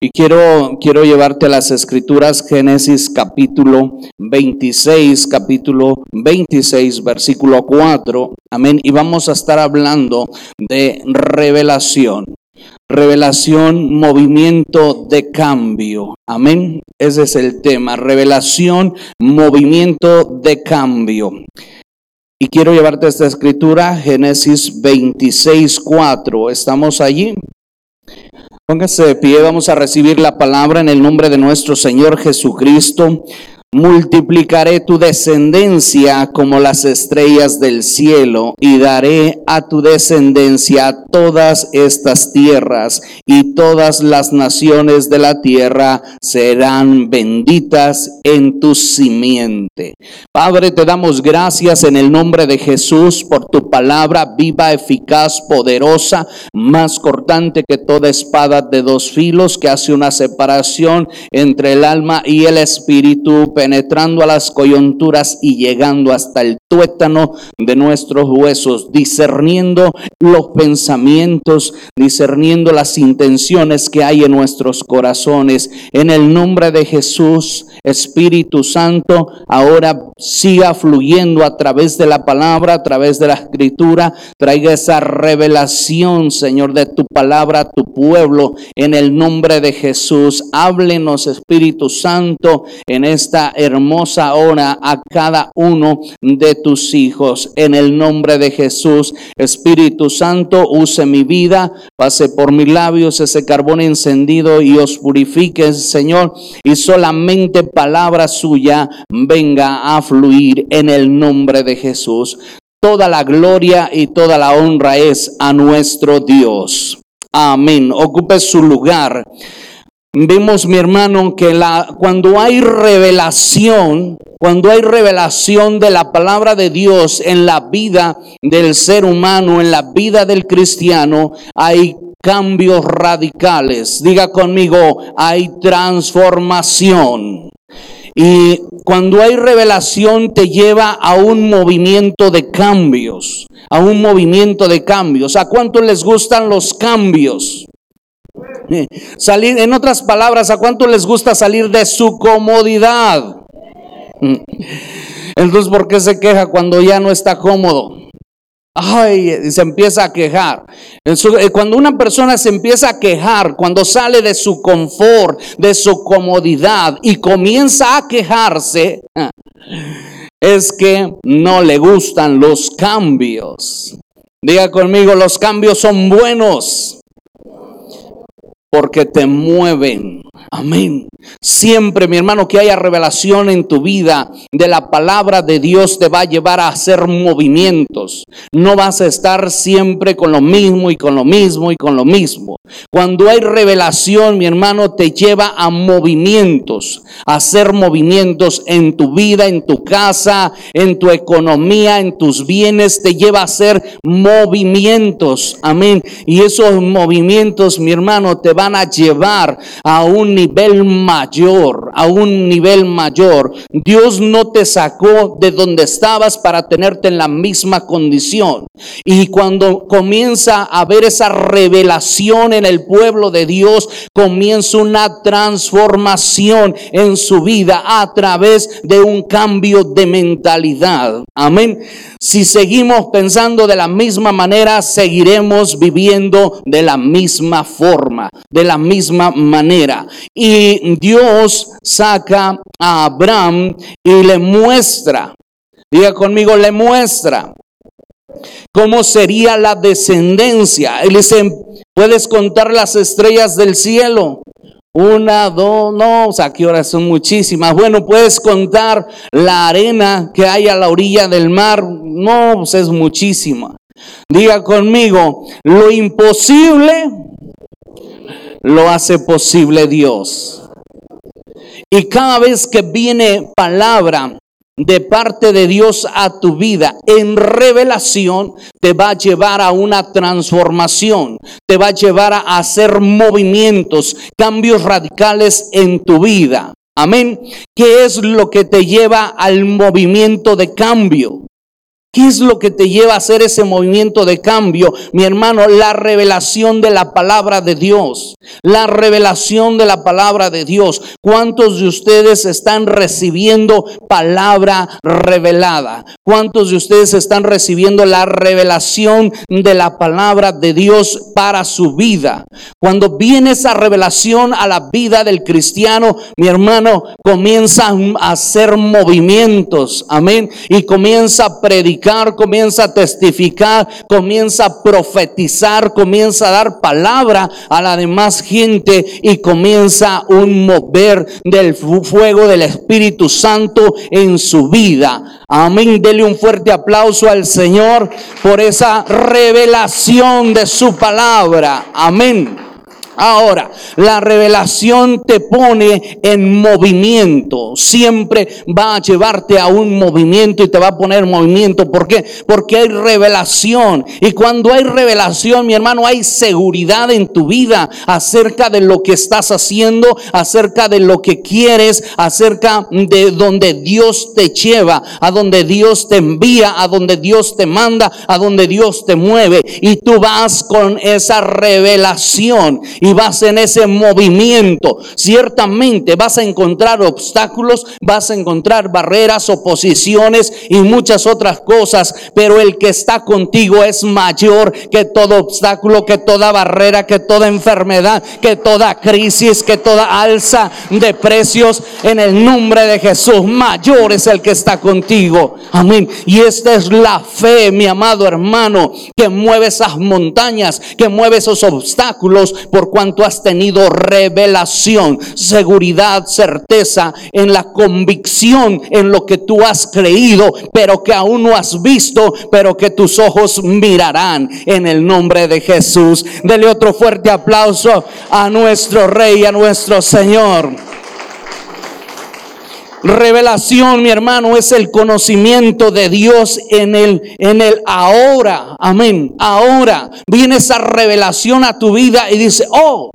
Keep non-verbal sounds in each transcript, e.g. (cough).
Y quiero, quiero llevarte a las escrituras, Génesis capítulo 26, capítulo 26, versículo 4. Amén. Y vamos a estar hablando de revelación. Revelación, movimiento de cambio. Amén. Ese es el tema. Revelación, movimiento de cambio. Y quiero llevarte a esta escritura, Génesis 26, 4. ¿Estamos allí? Póngase de pie, vamos a recibir la palabra en el nombre de nuestro Señor Jesucristo. Multiplicaré tu descendencia como las estrellas del cielo y daré a tu descendencia todas estas tierras y todas las naciones de la tierra serán benditas en tu simiente. Padre, te damos gracias en el nombre de Jesús por tu palabra viva, eficaz, poderosa, más cortante que toda espada de dos filos que hace una separación entre el alma y el espíritu penetrando a las coyunturas y llegando hasta el tuétano de nuestros huesos, discerniendo los pensamientos, discerniendo las intenciones que hay en nuestros corazones. En el nombre de Jesús, Espíritu Santo, ahora siga fluyendo a través de la palabra, a través de la escritura, traiga esa revelación, Señor, de tu palabra a tu pueblo. En el nombre de Jesús, háblenos, Espíritu Santo, en esta hermosa hora a cada uno de tus hijos. En el nombre de Jesús, Espíritu Santo, use mi vida, pase por mis labios ese carbón encendido y os purifique, Señor, y solamente palabra suya venga a fluir en el nombre de Jesús. Toda la gloria y toda la honra es a nuestro Dios. Amén. Ocupe su lugar. Vemos, mi hermano, que cuando hay revelación, cuando hay revelación de la palabra de Dios en la vida del ser humano, en la vida del cristiano, hay cambios radicales. Diga conmigo, hay transformación. Y cuando hay revelación te lleva a un movimiento de cambios, a un movimiento de cambios. ¿A cuánto les gustan los cambios? Salir, en otras palabras, ¿a cuánto les gusta salir de su comodidad? Entonces, ¿por qué se queja cuando ya no está cómodo? Ay, se empieza a quejar. Eh, cuando una persona se empieza a quejar, cuando sale de su confort, de su comodidad y comienza a quejarse, (laughs) es que no le gustan los cambios. Diga conmigo, los cambios son buenos porque te mueven. Amén. Siempre, mi hermano, que haya revelación en tu vida de la palabra de Dios te va a llevar a hacer movimientos. No vas a estar siempre con lo mismo y con lo mismo y con lo mismo. Cuando hay revelación, mi hermano, te lleva a movimientos, a hacer movimientos en tu vida, en tu casa, en tu economía, en tus bienes, te lleva a hacer movimientos. Amén. Y esos movimientos, mi hermano, te van a llevar a un nivel mayor, a un nivel mayor. Dios no te sacó de donde estabas para tenerte en la misma condición. Y cuando comienza a haber esa revelación en el pueblo de Dios, comienza una transformación en su vida a través de un cambio de mentalidad. Amén. Si seguimos pensando de la misma manera, seguiremos viviendo de la misma forma, de la misma manera. Y Dios saca a Abraham y le muestra, diga conmigo, le muestra cómo sería la descendencia. Él dice, puedes contar las estrellas del cielo. Una, dos, no, o sea, que horas son muchísimas. Bueno, puedes contar la arena que hay a la orilla del mar. No, pues es muchísima. Diga conmigo, lo imposible lo hace posible Dios. Y cada vez que viene palabra de parte de Dios a tu vida en revelación, te va a llevar a una transformación, te va a llevar a hacer movimientos, cambios radicales en tu vida. Amén. ¿Qué es lo que te lleva al movimiento de cambio? ¿Qué es lo que te lleva a hacer ese movimiento de cambio? Mi hermano, la revelación de la palabra de Dios. La revelación de la palabra de Dios. ¿Cuántos de ustedes están recibiendo palabra revelada? ¿Cuántos de ustedes están recibiendo la revelación de la palabra de Dios para su vida? Cuando viene esa revelación a la vida del cristiano, mi hermano, comienza a hacer movimientos. Amén. Y comienza a predicar comienza a testificar, comienza a profetizar, comienza a dar palabra a la demás gente y comienza un mover del fuego del Espíritu Santo en su vida. Amén. Dele un fuerte aplauso al Señor por esa revelación de su palabra. Amén. Ahora, la revelación te pone en movimiento. Siempre va a llevarte a un movimiento y te va a poner en movimiento. ¿Por qué? Porque hay revelación. Y cuando hay revelación, mi hermano, hay seguridad en tu vida acerca de lo que estás haciendo, acerca de lo que quieres, acerca de donde Dios te lleva, a donde Dios te envía, a donde Dios te manda, a donde Dios te mueve. Y tú vas con esa revelación y vas en ese movimiento, ciertamente vas a encontrar obstáculos, vas a encontrar barreras, oposiciones y muchas otras cosas, pero el que está contigo es mayor que todo obstáculo, que toda barrera, que toda enfermedad, que toda crisis, que toda alza de precios en el nombre de Jesús. Mayor es el que está contigo. Amén. Y esta es la fe, mi amado hermano, que mueve esas montañas, que mueve esos obstáculos por cuanto has tenido revelación, seguridad, certeza en la convicción en lo que tú has creído, pero que aún no has visto, pero que tus ojos mirarán en el nombre de Jesús. Dele otro fuerte aplauso a nuestro Rey, a nuestro Señor. Revelación, mi hermano, es el conocimiento de Dios en el, en el ahora. Amén. Ahora viene esa revelación a tu vida y dice, oh,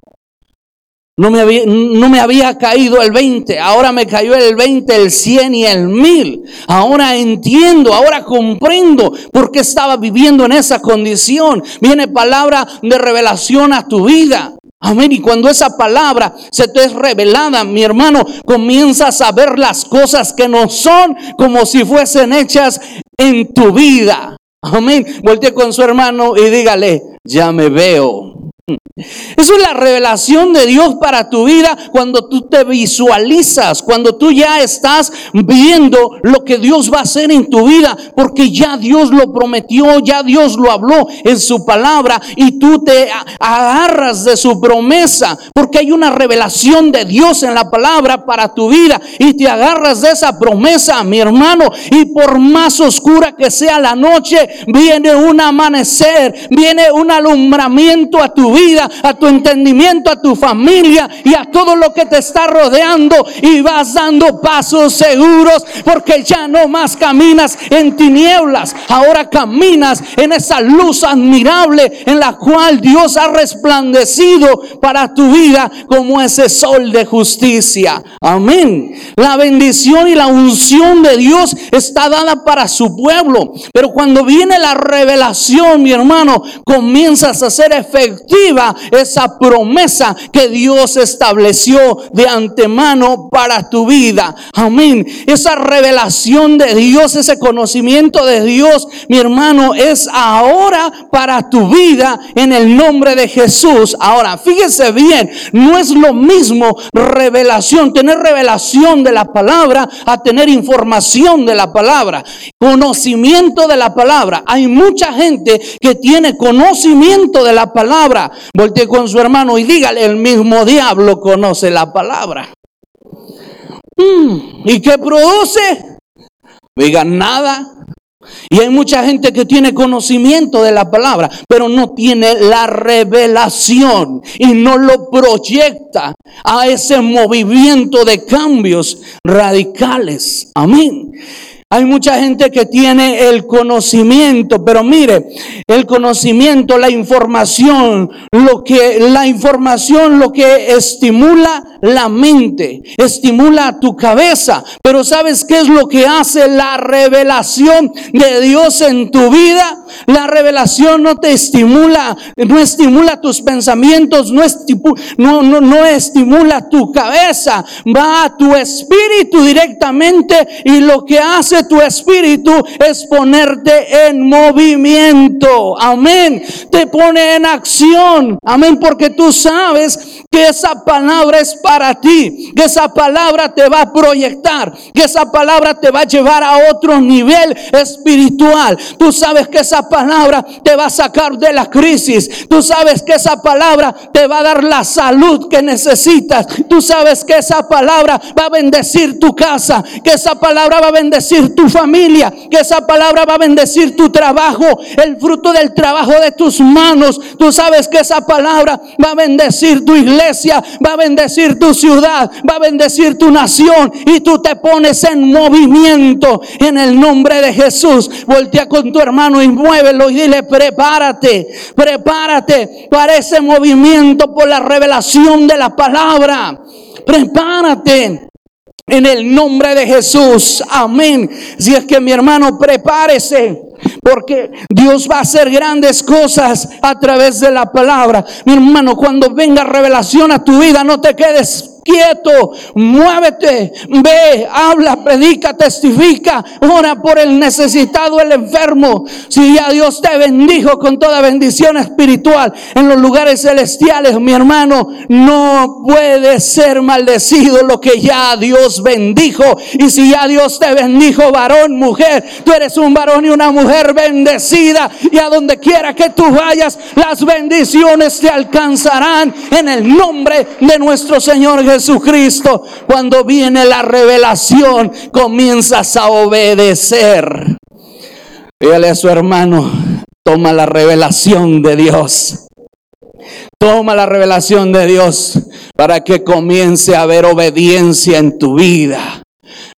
no me, había, no me había caído el 20, ahora me cayó el 20, el 100 y el 1000. Ahora entiendo, ahora comprendo por qué estaba viviendo en esa condición. Viene palabra de revelación a tu vida. Amén. Y cuando esa palabra se te es revelada, mi hermano, comienzas a ver las cosas que no son como si fuesen hechas en tu vida. Amén. Voltee con su hermano y dígale, ya me veo. Eso es la revelación de Dios para tu vida cuando tú te visualizas, cuando tú ya estás viendo lo que Dios va a hacer en tu vida, porque ya Dios lo prometió, ya Dios lo habló en su palabra y tú te agarras de su promesa, porque hay una revelación de Dios en la palabra para tu vida y te agarras de esa promesa, mi hermano, y por más oscura que sea la noche, viene un amanecer, viene un alumbramiento a tu vida vida, a tu entendimiento, a tu familia y a todo lo que te está rodeando y vas dando pasos seguros porque ya no más caminas en tinieblas, ahora caminas en esa luz admirable en la cual Dios ha resplandecido para tu vida como ese sol de justicia. Amén. La bendición y la unción de Dios está dada para su pueblo, pero cuando viene la revelación, mi hermano, comienzas a ser efectivo esa promesa que Dios estableció de antemano para tu vida. Amén. Esa revelación de Dios, ese conocimiento de Dios, mi hermano, es ahora para tu vida en el nombre de Jesús. Ahora, fíjese bien, no es lo mismo revelación, tener revelación de la palabra a tener información de la palabra, conocimiento de la palabra. Hay mucha gente que tiene conocimiento de la palabra, Voltee con su hermano y dígale, el mismo diablo conoce la palabra. Mm, ¿Y qué produce? Diga nada. Y hay mucha gente que tiene conocimiento de la palabra, pero no tiene la revelación y no lo proyecta a ese movimiento de cambios radicales. Amén. Hay mucha gente que tiene el conocimiento, pero mire, el conocimiento, la información, lo que la información lo que estimula la mente, estimula tu cabeza, pero ¿sabes qué es lo que hace la revelación de Dios en tu vida? La revelación no te estimula, no estimula tus pensamientos, no, no, no, no estimula tu cabeza, va a tu espíritu directamente y lo que hace tu espíritu es ponerte en movimiento. Amén. Te pone en acción. Amén. Porque tú sabes que esa palabra es para ti. Que esa palabra te va a proyectar. Que esa palabra te va a llevar a otro nivel espiritual. Tú sabes que esa palabra te va a sacar de la crisis. Tú sabes que esa palabra te va a dar la salud que necesitas. Tú sabes que esa palabra va a bendecir tu casa. Que esa palabra va a bendecir tu familia, que esa palabra va a bendecir tu trabajo, el fruto del trabajo de tus manos. Tú sabes que esa palabra va a bendecir tu iglesia, va a bendecir tu ciudad, va a bendecir tu nación y tú te pones en movimiento en el nombre de Jesús. Voltea con tu hermano y muévelo y dile, prepárate, prepárate para ese movimiento por la revelación de la palabra. Prepárate. En el nombre de Jesús. Amén. Si es que mi hermano, prepárese. Porque Dios va a hacer grandes cosas a través de la palabra. Mi hermano, cuando venga revelación a tu vida, no te quedes quieto, muévete, ve, habla, predica, testifica, ora por el necesitado, el enfermo. Si ya Dios te bendijo con toda bendición espiritual en los lugares celestiales, mi hermano, no puede ser maldecido lo que ya Dios bendijo. Y si ya Dios te bendijo, varón, mujer, tú eres un varón y una mujer bendecida. Y a donde quiera que tú vayas, las bendiciones te alcanzarán en el nombre de nuestro Señor Jesús. Jesucristo, cuando viene la revelación, comienzas a obedecer. Dígale a su hermano, toma la revelación de Dios. Toma la revelación de Dios para que comience a haber obediencia en tu vida.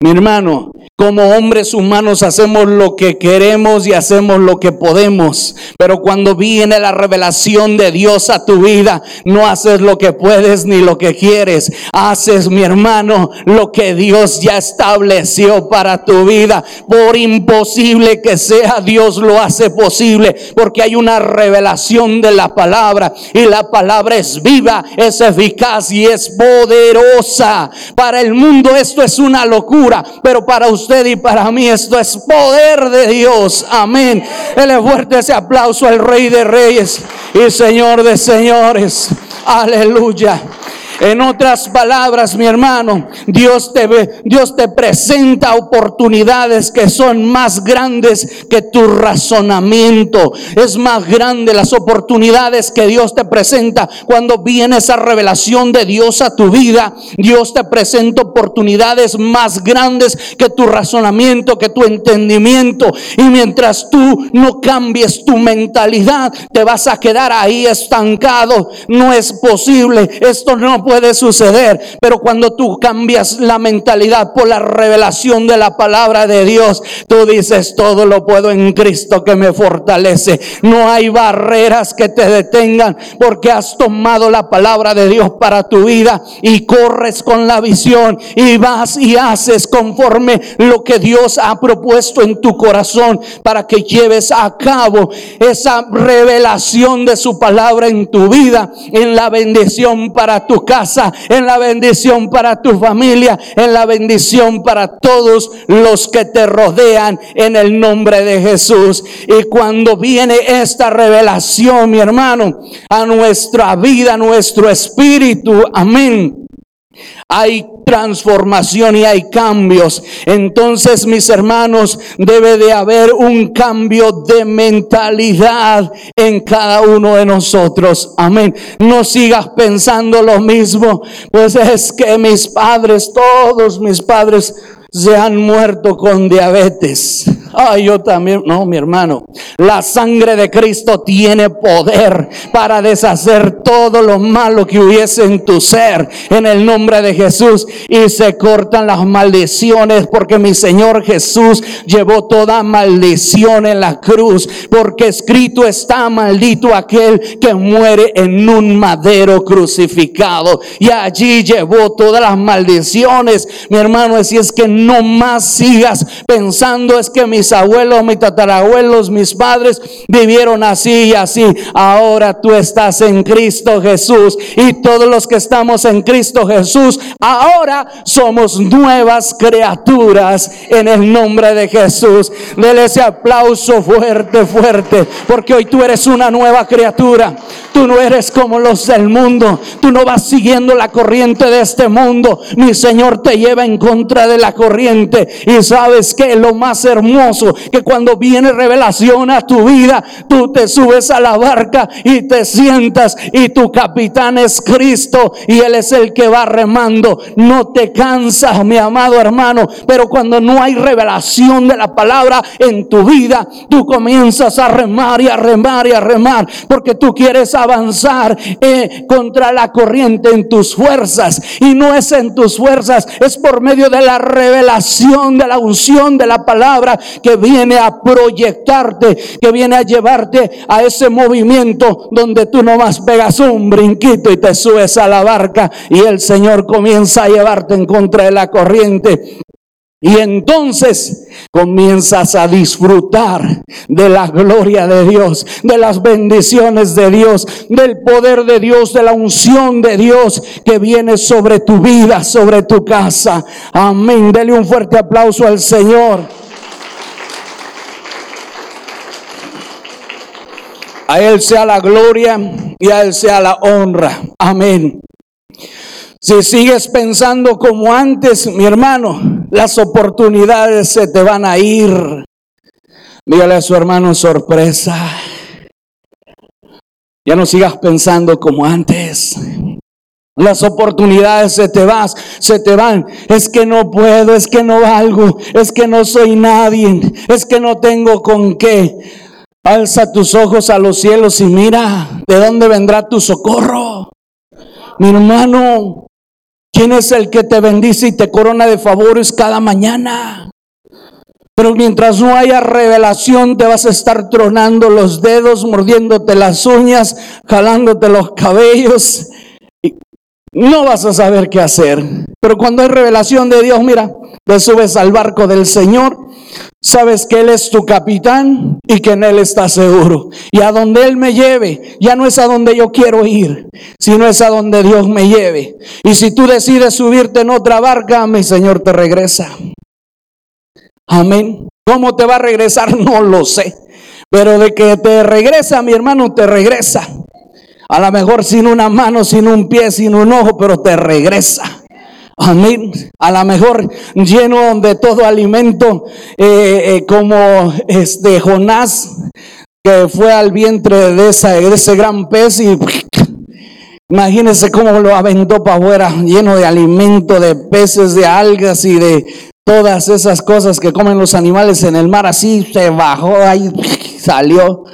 Mi hermano, como hombres humanos hacemos lo que queremos y hacemos lo que podemos. Pero cuando viene la revelación de Dios a tu vida, no haces lo que puedes ni lo que quieres. Haces, mi hermano, lo que Dios ya estableció para tu vida. Por imposible que sea, Dios lo hace posible. Porque hay una revelación de la palabra. Y la palabra es viva, es eficaz y es poderosa. Para el mundo esto es una locura. Pero para usted y para mí esto es poder de Dios. Amén. Dele fuerte ese aplauso al Rey de Reyes y Señor de Señores. Aleluya. En otras palabras, mi hermano, Dios te ve, Dios te presenta oportunidades que son más grandes que tu razonamiento. Es más grande las oportunidades que Dios te presenta cuando viene esa revelación de Dios a tu vida. Dios te presenta oportunidades más grandes que tu razonamiento, que tu entendimiento. Y mientras tú no cambies tu mentalidad, te vas a quedar ahí estancado. No es posible. Esto no puede suceder. Pero cuando tú cambias la mentalidad por la revelación de la palabra de Dios, tú dices, todo lo puedo en Cristo que me fortalece. No hay barreras que te detengan porque has tomado la palabra de Dios para tu vida y corres con la visión y vas y haces conforme lo que Dios ha propuesto en tu corazón para que lleves a cabo esa revelación de su palabra en tu vida, en la bendición para tu casa en la bendición para tu familia, en la bendición para todos los que te rodean en el nombre de Jesús. Y cuando viene esta revelación, mi hermano, a nuestra vida, a nuestro espíritu, amén. Hay transformación y hay cambios. Entonces, mis hermanos, debe de haber un cambio de mentalidad en cada uno de nosotros. Amén. No sigas pensando lo mismo. Pues es que mis padres, todos mis padres, se han muerto con diabetes. Ay, yo también, no, mi hermano. La sangre de Cristo tiene poder para deshacer todo lo malo que hubiese en tu ser en el nombre de Jesús. Y se cortan las maldiciones porque mi Señor Jesús llevó toda maldición en la cruz. Porque escrito está maldito aquel que muere en un madero crucificado. Y allí llevó todas las maldiciones. Mi hermano, si es que no más sigas pensando es que mis abuelos, mis tatarabuelos, mis padres vivieron así y así. Ahora tú estás en Cristo Jesús y todos los que estamos en Cristo Jesús, ahora somos nuevas criaturas en el nombre de Jesús. Dele ese aplauso fuerte, fuerte, porque hoy tú eres una nueva criatura. Tú no eres como los del mundo. Tú no vas siguiendo la corriente de este mundo. Mi Señor te lleva en contra de la corriente. Y sabes que lo más hermoso, que cuando viene revelación a tu vida, tú te subes a la barca y te sientas y tu capitán es Cristo y Él es el que va remando. No te cansas, mi amado hermano, pero cuando no hay revelación de la palabra en tu vida, tú comienzas a remar y a remar y a remar, porque tú quieres avanzar eh, contra la corriente en tus fuerzas y no es en tus fuerzas, es por medio de la revelación de la unción de la palabra que viene a proyectarte, que viene a llevarte a ese movimiento donde tú nomás pegas un brinquito y te subes a la barca y el Señor comienza a llevarte en contra de la corriente. Y entonces comienzas a disfrutar de la gloria de Dios, de las bendiciones de Dios, del poder de Dios, de la unción de Dios que viene sobre tu vida, sobre tu casa. Amén. Dele un fuerte aplauso al Señor. A Él sea la gloria y a Él sea la honra. Amén. Si sigues pensando como antes, mi hermano, las oportunidades se te van a ir. Dígale a su hermano sorpresa. Ya no sigas pensando como antes. Las oportunidades se te vas, se te van. Es que no puedo, es que no valgo, es que no soy nadie, es que no tengo con qué. Alza tus ojos a los cielos y mira de dónde vendrá tu socorro. Mi hermano, ¿Quién es el que te bendice y te corona de favores cada mañana? Pero mientras no haya revelación, te vas a estar tronando los dedos, mordiéndote las uñas, jalándote los cabellos. No vas a saber qué hacer. Pero cuando hay revelación de Dios, mira, te subes al barco del Señor Sabes que Él es tu capitán y que en Él estás seguro. Y a donde Él me lleve, ya no es a donde yo quiero ir, sino es a donde Dios me lleve. Y si tú decides subirte en otra barca, mi Señor te regresa. Amén. ¿Cómo te va a regresar? (laughs) No lo sé. Pero de que te regresa, mi hermano, te regresa. A lo mejor sin una mano, sin un pie, sin un ojo, pero te regresa. Amén. A lo mejor lleno de todo alimento, eh, eh, como este Jonás, que fue al vientre de, esa, ese gran pez y imagínense cómo lo aventó para afuera, lleno de alimento, de peces, de algas y de todas esas cosas que comen los animales en el mar. Así se bajó ahí, salió.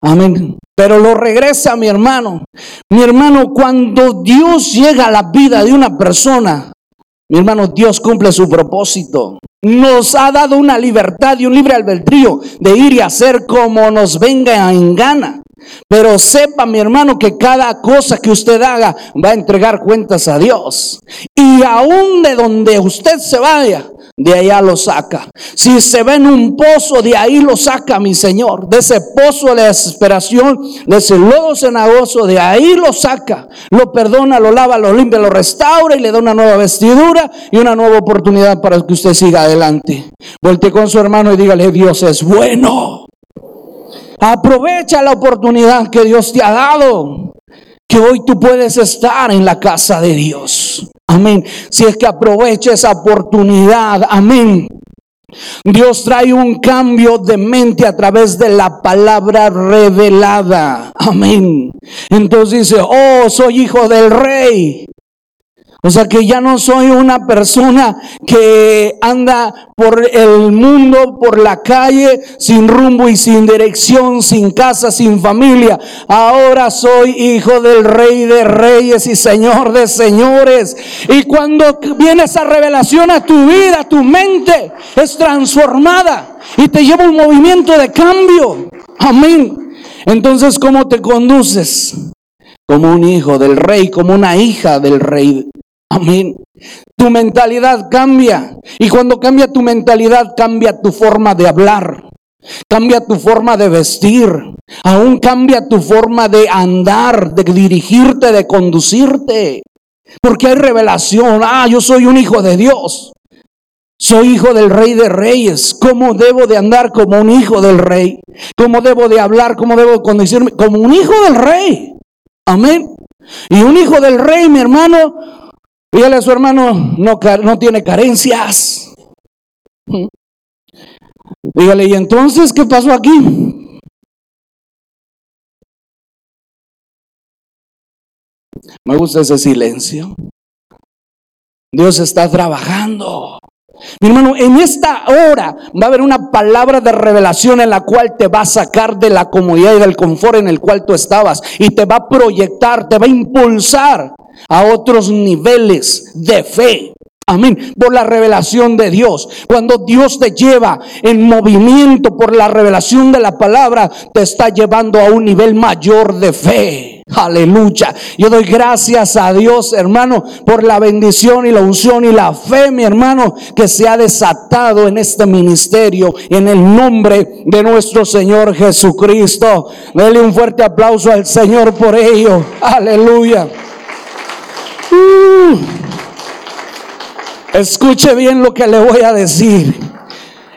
Amén. Pero lo regresa mi hermano. Mi hermano, cuando Dios llega a la vida de una persona, mi hermano, Dios cumple su propósito. Nos ha dado una libertad y un libre albedrío de ir y hacer como nos venga en gana. Pero sepa, mi hermano, que cada cosa que usted haga va a entregar cuentas a Dios. Y aún de donde usted se vaya, de allá lo saca. Si se ve en un pozo, de ahí lo saca mi Señor. De ese pozo de desesperación, de ese lodo cenagoso, de ahí lo saca. Lo perdona, lo lava, lo limpia, lo restaura y le da una nueva vestidura y una nueva oportunidad para que usted siga adelante. Volte con su hermano y dígale, Dios es bueno. Aprovecha la oportunidad que Dios te ha dado. Que hoy tú puedes estar en la casa de Dios. Amén. Si es que aprovecha esa oportunidad. Amén. Dios trae un cambio de mente a través de la palabra revelada. Amén. Entonces dice, oh, soy hijo del rey. O sea que ya no soy una persona que anda por el mundo, por la calle, sin rumbo y sin dirección, sin casa, sin familia. Ahora soy hijo del rey de reyes y señor de señores. Y cuando viene esa revelación a tu vida, tu mente es transformada y te lleva un movimiento de cambio. Amén. Entonces, ¿cómo te conduces? Como un hijo del rey, como una hija del rey Amén. Tu mentalidad cambia. Y cuando cambia tu mentalidad, cambia tu forma de hablar. Cambia tu forma de vestir. Aún cambia tu forma de andar, de dirigirte, de conducirte. Porque hay revelación. Ah, yo soy un hijo de Dios. Soy hijo del rey de reyes. ¿Cómo debo de andar como un hijo del rey? ¿Cómo debo de hablar? ¿Cómo debo de conducirme? Como un hijo del rey. Amén. Y un hijo del rey, mi hermano, Dígale a su hermano, no, no tiene carencias. Dígale, ¿y entonces qué pasó aquí? Me gusta ese silencio. Dios está trabajando. Mi hermano, en esta hora va a haber una palabra de revelación en la cual te va a sacar de la comodidad y del confort en el cual tú estabas y te va a proyectar, te va a impulsar a otros niveles de fe. Amén. Por la revelación de Dios. Cuando Dios te lleva en movimiento por la revelación de la palabra, te está llevando a un nivel mayor de fe. Aleluya. Yo doy gracias a Dios, hermano, por la bendición y la unción y la fe, mi hermano, que se ha desatado en este ministerio en el nombre de nuestro Señor Jesucristo. Dele un fuerte aplauso al Señor por ello. Aleluya. Escuche bien lo que le voy a decir.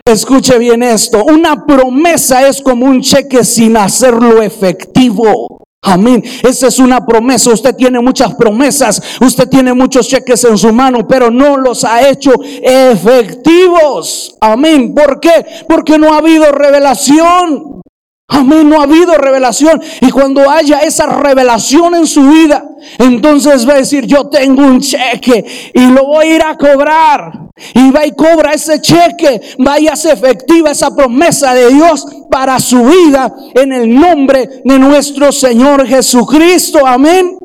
Escuche bien esto. Una promesa es como un cheque sin hacerlo efectivo. Amén. Esa es una promesa. Usted tiene muchas promesas. Usted tiene muchos cheques en su mano, pero no los ha hecho efectivos. Amén. ¿Por qué? Porque no ha habido revelación. Amén, no ha habido revelación. Y cuando haya esa revelación en su vida, entonces va a decir, yo tengo un cheque y lo voy a ir a cobrar. Y va y cobra ese cheque, vaya a efectiva esa promesa de Dios para su vida en el nombre de nuestro Señor Jesucristo. Amén.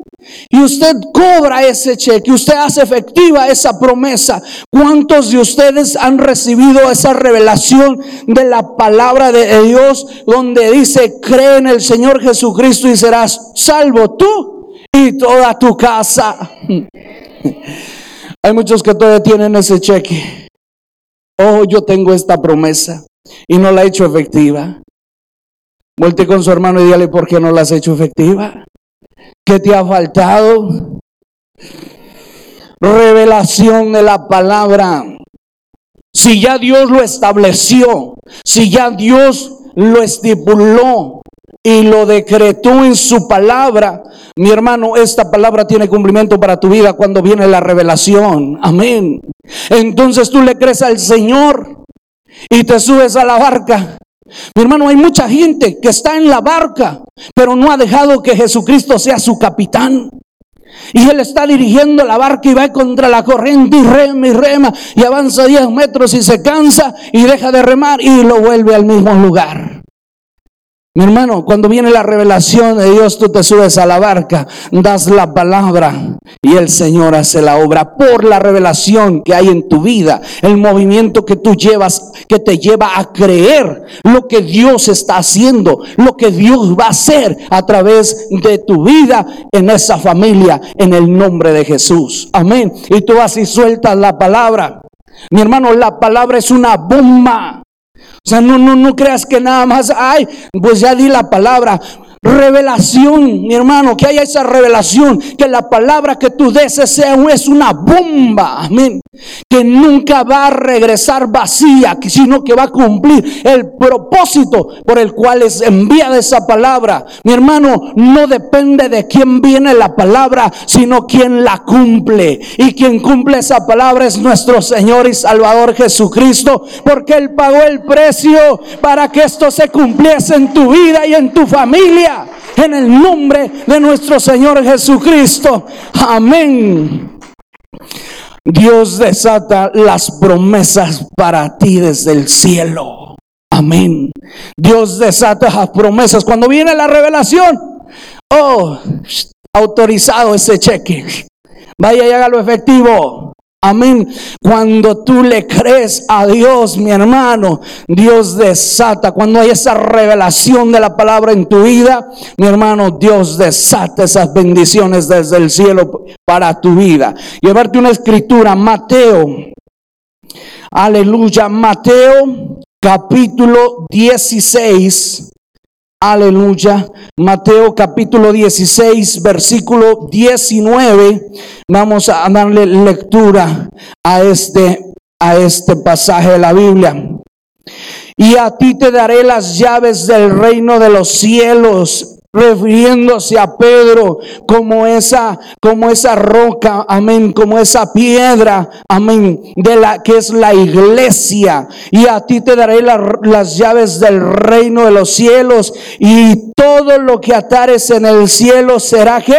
Y usted cobra ese cheque, usted hace efectiva esa promesa. ¿Cuántos de ustedes han recibido esa revelación de la palabra de Dios donde dice, cree en el Señor Jesucristo y serás salvo tú y toda tu casa? (laughs) Hay muchos que todavía tienen ese cheque. Oh, yo tengo esta promesa y no la he hecho efectiva. Vuelte con su hermano y dígale por qué no la has hecho efectiva. ¿Qué te ha faltado? Revelación de la palabra. Si ya Dios lo estableció, si ya Dios lo estipuló y lo decretó en su palabra, mi hermano, esta palabra tiene cumplimiento para tu vida cuando viene la revelación. Amén. Entonces tú le crees al Señor y te subes a la barca mi hermano, hay mucha gente que está en la barca, pero no ha dejado que Jesucristo sea su capitán. Y él está dirigiendo la barca y va contra la corriente y rema y rema y avanza 10 metros y se cansa y deja de remar y lo vuelve al mismo lugar. Mi hermano, cuando viene la revelación de Dios, tú te subes a la barca, das la palabra y el Señor hace la obra por la revelación que hay en tu vida, el movimiento que tú llevas, que te lleva a creer lo que Dios está haciendo, lo que Dios va a hacer a través de tu vida en esa familia, en el nombre de Jesús. Amén. Y tú así sueltas la palabra. Mi hermano, la palabra es una bomba. O sea, no, no, no creas que nada más, ay, pues ya di la palabra. Revelación, mi hermano, que haya esa revelación, que la palabra que tú des sea es una bomba, amén, que nunca va a regresar vacía, sino que va a cumplir el propósito por el cual es enviada esa palabra. Mi hermano, no depende de quién viene la palabra, sino quién la cumple. Y quien cumple esa palabra es nuestro Señor y Salvador Jesucristo, porque Él pagó el precio para que esto se cumpliese en tu vida y en tu familia en el nombre de nuestro Señor Jesucristo. Amén. Dios desata las promesas para ti desde el cielo. Amén. Dios desata las promesas. Cuando viene la revelación, oh, autorizado ese cheque. Vaya y hágalo efectivo. Amén. Cuando tú le crees a Dios, mi hermano, Dios desata. Cuando hay esa revelación de la palabra en tu vida, mi hermano, Dios desata esas bendiciones desde el cielo para tu vida. Llevarte una escritura, Mateo. Aleluya, Mateo capítulo 16 Aleluya. Mateo capítulo 16, versículo 19. Vamos a darle lectura a este, a este pasaje de la Biblia. Y a ti te daré las llaves del reino de los cielos refiriéndose a Pedro como esa como esa roca, amén, como esa piedra, amén, de la que es la iglesia. Y a ti te daré las llaves del reino de los cielos y todo lo que atares en el cielo será que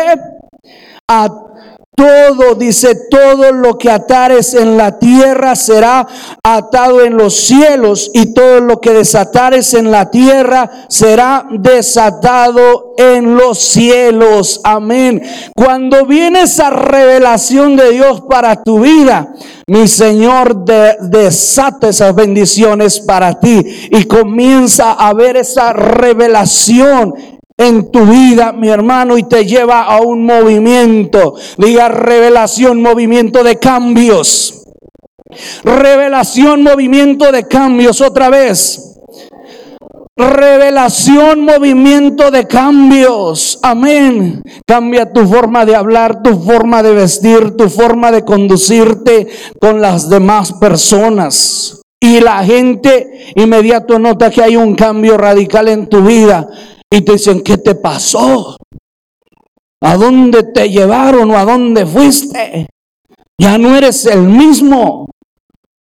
todo, dice, todo lo que atares en la tierra será atado en los cielos y todo lo que desatares en la tierra será desatado en los cielos. Amén. Cuando viene esa revelación de Dios para tu vida, mi Señor desata esas bendiciones para ti y comienza a ver esa revelación en tu vida, mi hermano, y te lleva a un movimiento. Diga revelación, movimiento de cambios. Revelación, movimiento de cambios otra vez. Revelación, movimiento de cambios. Amén. Cambia tu forma de hablar, tu forma de vestir, tu forma de conducirte con las demás personas. Y la gente inmediato nota que hay un cambio radical en tu vida y te dicen, ¿qué te pasó? ¿A dónde te llevaron o a dónde fuiste? Ya no eres el mismo.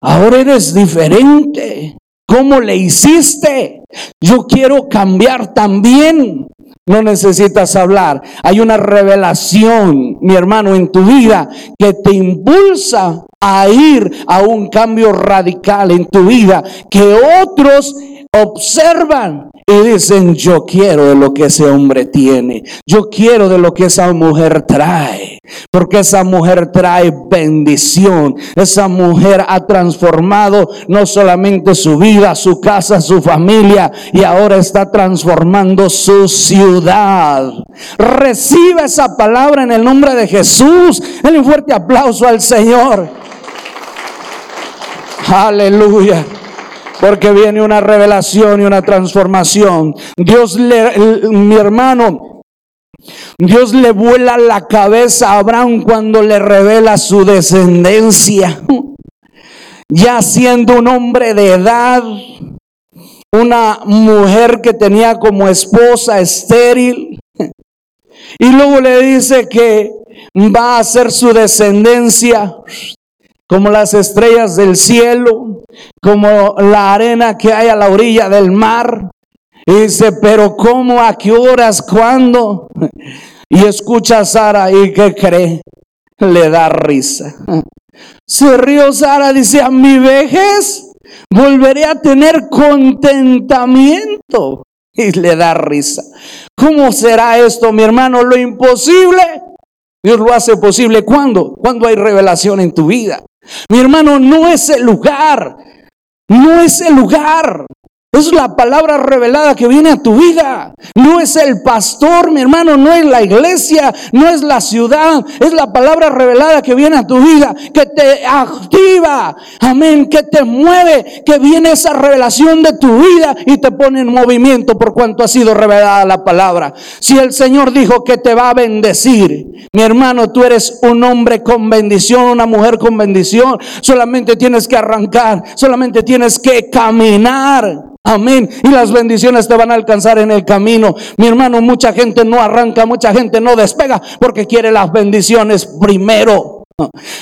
Ahora eres diferente. ¿Cómo le hiciste? Yo quiero cambiar también. No necesitas hablar. Hay una revelación, mi hermano, en tu vida que te impulsa a ir a un cambio radical en tu vida que otros observan y dicen, yo quiero de lo que ese hombre tiene, yo quiero de lo que esa mujer trae, porque esa mujer trae bendición, esa mujer ha transformado no solamente su vida, su casa, su familia, y ahora está transformando su ciudad. Recibe esa palabra en el nombre de Jesús. Denle un fuerte aplauso al Señor. Aleluya porque viene una revelación y una transformación. Dios le, mi hermano, Dios le vuela la cabeza a Abraham cuando le revela su descendencia. (laughs) Ya siendo un hombre de edad, una mujer que tenía como esposa estéril, (laughs) y luego le dice que va a ser su descendencia como las estrellas del cielo, como la arena que hay a la orilla del mar. Y dice, pero ¿cómo? ¿A qué horas? ¿Cuándo? Y escucha a Sara y ¿qué cree? Le da risa. Se rió Sara, dice, a mi vejez volveré a tener contentamiento. Y le da risa. ¿Cómo será esto, mi hermano? Lo imposible. Dios lo hace posible. ¿Cuándo? Cuando hay revelación en tu vida. Mi hermano, no es el lugar. No es el lugar. Es la palabra revelada que viene a tu vida. No es el pastor, mi hermano, no es la iglesia, no es la ciudad. Es la palabra revelada que viene a tu vida, que te activa. Amén, que te mueve, que viene esa revelación de tu vida y te pone en movimiento por cuanto ha sido revelada la palabra. Si el Señor dijo que te va a bendecir, mi hermano, tú eres un hombre con bendición, una mujer con bendición. Solamente tienes que arrancar, solamente tienes que caminar. Amén. Y las bendiciones te van a alcanzar en el camino. Mi hermano, mucha gente no arranca, mucha gente no despega porque quiere las bendiciones primero.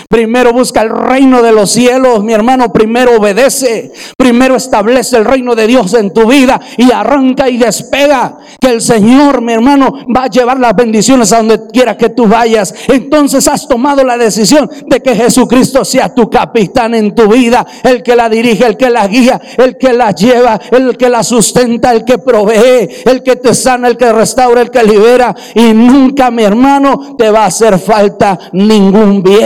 Primero busca el reino de los cielos, mi hermano. Primero obedece. Primero establece el reino de Dios en tu vida y arranca y despega. Que el Señor, mi hermano, va a llevar las bendiciones a donde quiera que tú vayas. Entonces has tomado la decisión de que Jesucristo sea tu capitán en tu vida, el que la dirige, el que la guía, el que la lleva, el que la sustenta, el que provee, el que te sana, el que restaura, el que libera. Y nunca, mi hermano, te va a hacer falta ningún bien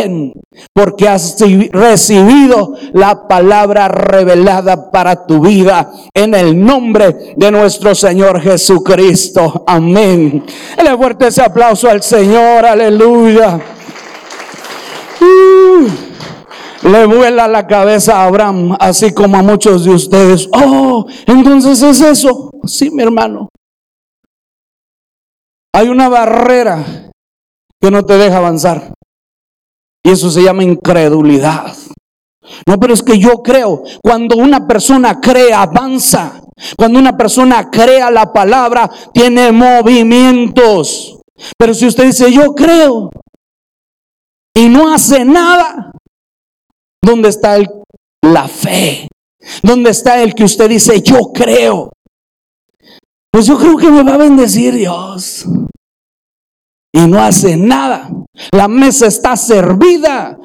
porque has recibido la palabra revelada para tu vida en el nombre de nuestro Señor Jesucristo. Amén. Le fuerte ese aplauso al Señor, aleluya. Uh, le vuela la cabeza a Abraham, así como a muchos de ustedes. Oh, entonces es eso. Sí, mi hermano. Hay una barrera que no te deja avanzar. Y eso se llama incredulidad. No, pero es que yo creo, cuando una persona cree, avanza. Cuando una persona crea la palabra, tiene movimientos. Pero si usted dice, yo creo, y no hace nada, ¿dónde está la fe? ¿Dónde está el que usted dice, yo creo? Pues yo creo que me va a bendecir Dios y no hace nada. La mesa está servida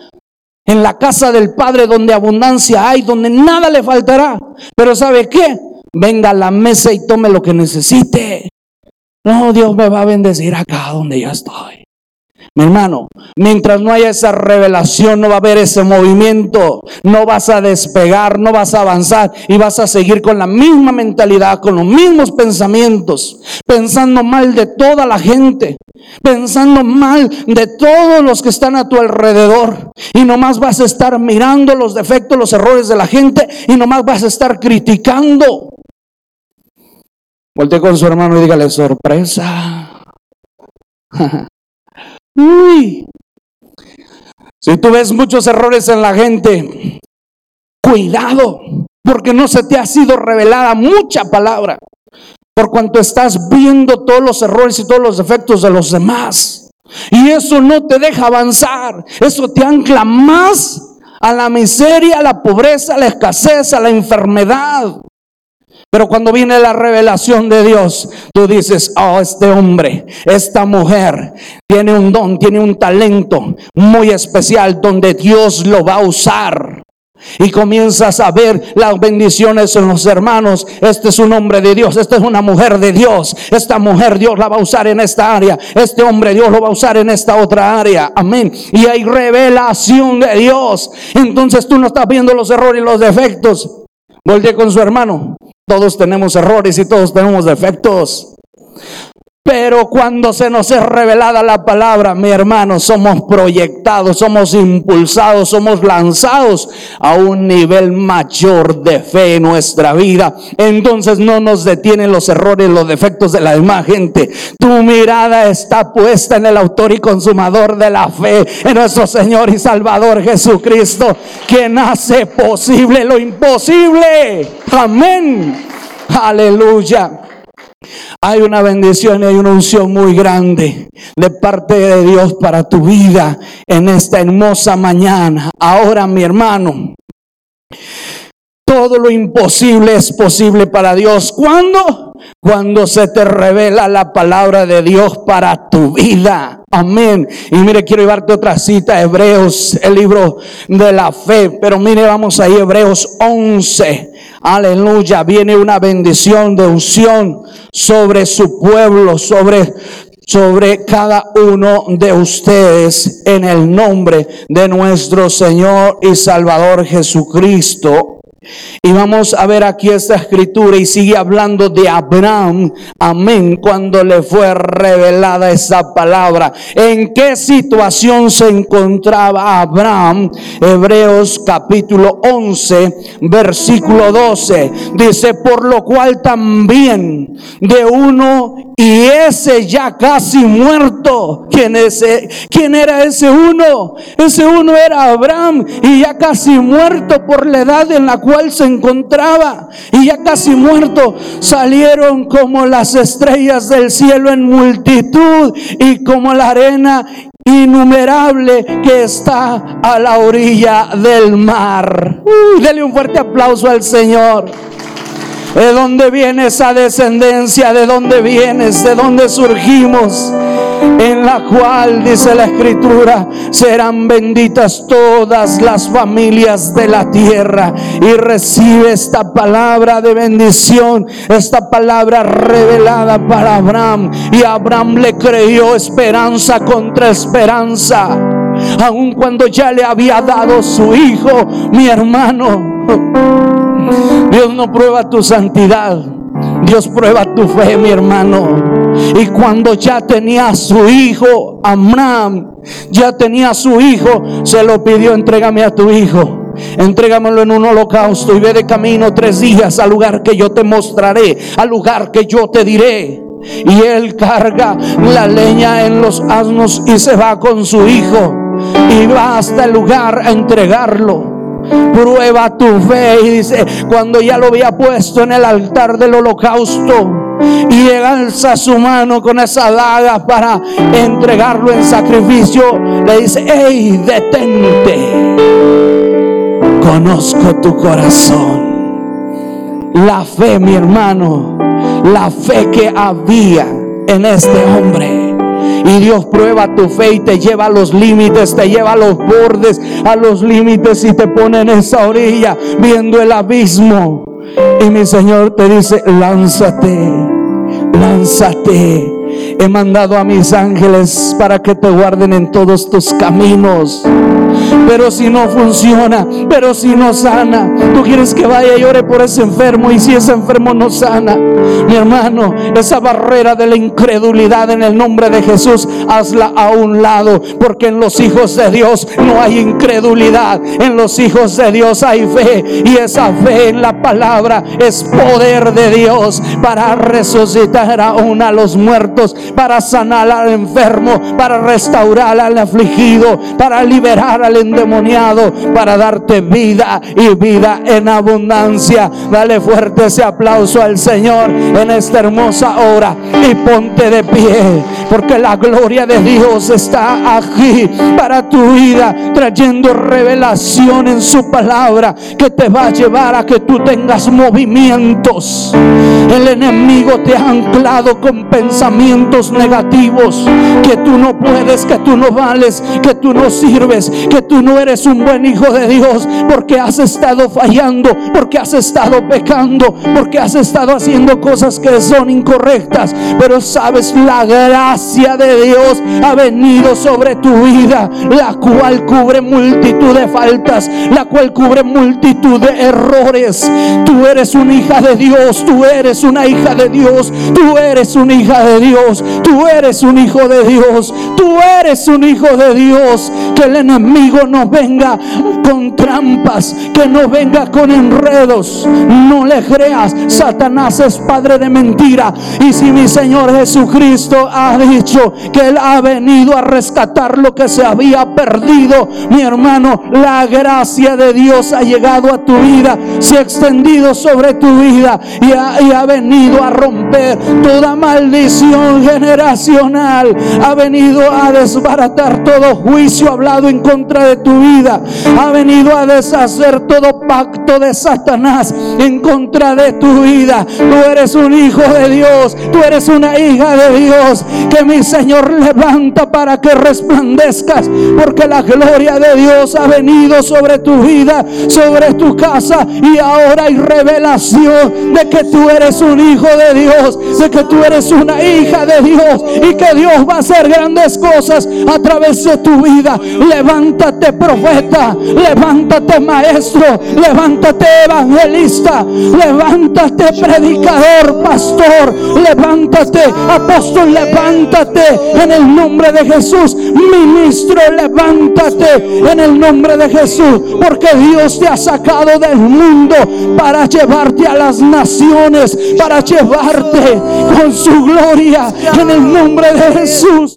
en la casa del Padre donde abundancia hay, donde nada le faltará. Pero ¿sabe qué? Venga a la mesa y tome lo que necesite. No, Dios me va a bendecir acá donde yo estoy. Mi hermano, mientras no haya esa revelación, no va a haber ese movimiento. No vas a despegar, no vas a avanzar y vas a seguir con la misma mentalidad, con los mismos pensamientos, pensando mal de toda la gente, pensando mal de todos los que están a tu alrededor. Y nomás vas a estar mirando los defectos, los errores de la gente y nomás vas a estar criticando. Volte con su hermano y dígale sorpresa. (laughs) Si tú ves muchos errores en la gente, cuidado, porque no se te ha sido revelada mucha palabra, por cuanto estás viendo todos los errores y todos los defectos de los demás. Y eso no te deja avanzar, eso te ancla más a la miseria, a la pobreza, a la escasez, a la enfermedad. Pero cuando viene la revelación de Dios, tú dices, oh, este hombre, esta mujer tiene un don, tiene un talento muy especial donde Dios lo va a usar. Y comienzas a ver las bendiciones en los hermanos. Este es un hombre de Dios, esta es una mujer de Dios. Esta mujer Dios la va a usar en esta área. Este hombre Dios lo va a usar en esta otra área. Amén. Y hay revelación de Dios. Entonces tú no estás viendo los errores y los defectos. Voltea con su hermano. Todos tenemos errores y todos tenemos defectos. Pero cuando se nos es revelada la palabra, mi hermano, somos proyectados, somos impulsados, somos lanzados a un nivel mayor de fe en nuestra vida. Entonces no nos detienen los errores, los defectos de la demás gente. Tu mirada está puesta en el autor y consumador de la fe, en nuestro Señor y Salvador Jesucristo, quien hace posible lo imposible. Amén. Aleluya. Hay una bendición y hay una unción muy grande de parte de Dios para tu vida en esta hermosa mañana. Ahora, mi hermano, todo lo imposible es posible para Dios. ¿Cuándo? Cuando se te revela la palabra de Dios para tu vida. Amén. Y mire, quiero llevarte otra cita, Hebreos, el libro de la fe. Pero mire, vamos ahí, Hebreos 11. Aleluya. Viene una bendición de unción sobre su pueblo, sobre sobre cada uno de ustedes en el nombre de nuestro Señor y Salvador Jesucristo. Y vamos a ver aquí esta escritura y sigue hablando de Abraham, amén, cuando le fue revelada esa palabra. ¿En qué situación se encontraba Abraham? Hebreos capítulo 11, versículo 12. Dice, por lo cual también de uno y ese ya casi muerto. ¿Quién, ese? ¿Quién era ese uno? Ese uno era Abraham y ya casi muerto por la edad en la cual se encontraba y ya casi muerto, salieron como las estrellas del cielo en multitud y como la arena innumerable que está a la orilla del mar. Uy, dele un fuerte aplauso al Señor. ¿De dónde viene esa descendencia? ¿De dónde vienes? ¿De dónde surgimos? En la cual, dice la escritura, serán benditas todas las familias de la tierra. Y recibe esta palabra de bendición, esta palabra revelada para Abraham. Y Abraham le creyó esperanza contra esperanza. Aun cuando ya le había dado su hijo, mi hermano. (laughs) Dios no prueba tu santidad. Dios prueba tu fe, mi hermano. Y cuando ya tenía su hijo, Amram, ya tenía su hijo, se lo pidió, entrégame a tu hijo. Entrégamelo en un holocausto y ve de camino tres días al lugar que yo te mostraré, al lugar que yo te diré. Y él carga la leña en los asnos y se va con su hijo y va hasta el lugar a entregarlo. Prueba tu fe. Y dice, cuando ya lo había puesto en el altar del holocausto. Y alza su mano con esa daga para entregarlo en sacrificio. Le dice, hey, detente. Conozco tu corazón. La fe, mi hermano. La fe que había en este hombre y Dios prueba tu fe y te lleva a los límites, te lleva a los bordes, a los límites y te pone en esa orilla viendo el abismo. Y mi Señor te dice, lánzate, lánzate. He mandado a mis ángeles para que te guarden en todos tus caminos. Pero si no funciona, pero si no sana, tú quieres que vaya y ore por ese enfermo y si ese enfermo no sana, mi hermano, esa barrera de la incredulidad en el nombre de Jesús, hazla a un lado, porque en los hijos de Dios no hay incredulidad, en los hijos de Dios hay fe y esa fe en la palabra es poder de Dios para resucitar aún a los muertos, para sanar al enfermo, para restaurar al afligido, para liberar al endemoniado, para darte vida y vida en abundancia. Dale fuerte ese aplauso al Señor en esta hermosa hora y ponte de pie, porque la gloria de Dios está aquí para tu vida, trayendo revelación en su palabra que te va a llevar a que tú tengas movimientos. El enemigo te ha anclado con pensamientos negativos, que tú no puedes, que tú no vales, que tú no sirves, que tú no eres un buen hijo de Dios, porque has estado fallando, porque has estado pecando, porque has estado haciendo cosas que son incorrectas. Pero sabes, la gracia de Dios ha venido sobre tu vida, la cual cubre multitud de faltas, la cual cubre multitud de errores. Tú eres una hija de Dios, tú eres una hija de Dios, tú eres una hija de Dios, tú eres un hijo de Dios, tú eres un hijo de Dios. Que el enemigo no venga con trampas, que no venga con enredos. No le creas, Satanás es padre de mentira. Y si mi Señor Jesucristo ha dicho que Él ha venido a rescatar lo que se había perdido, mi hermano, la gracia de Dios ha llegado a tu vida, se ha extendido sobre tu vida y ha, y ha venido a romper toda maldición generacional. Ha venido a desbaratar todo juicio hablado en contra de tu vida. Ha venido a deshacer todo pacto de Satanás en contra de tu vida. Tú eres un hijo de Dios. Tú eres una hija de Dios. Que mi Señor levanta para que resplandezcas. Porque la gloria de Dios ha venido sobre tu vida, sobre tu casa. Y ahora hay revelación de que tú eres un hijo de Dios. De que tú eres una hija de Dios. Y que Dios va a hacer grandes cosas a través de tu vida. Levántate profeta, levántate maestro, levántate evangelista, levántate predicador, pastor, levántate apóstol, levántate en el nombre de Jesús, ministro, levántate en el nombre de Jesús, porque Dios te ha sacado del mundo para llevarte a las naciones, para llevarte con su gloria en el nombre de Jesús.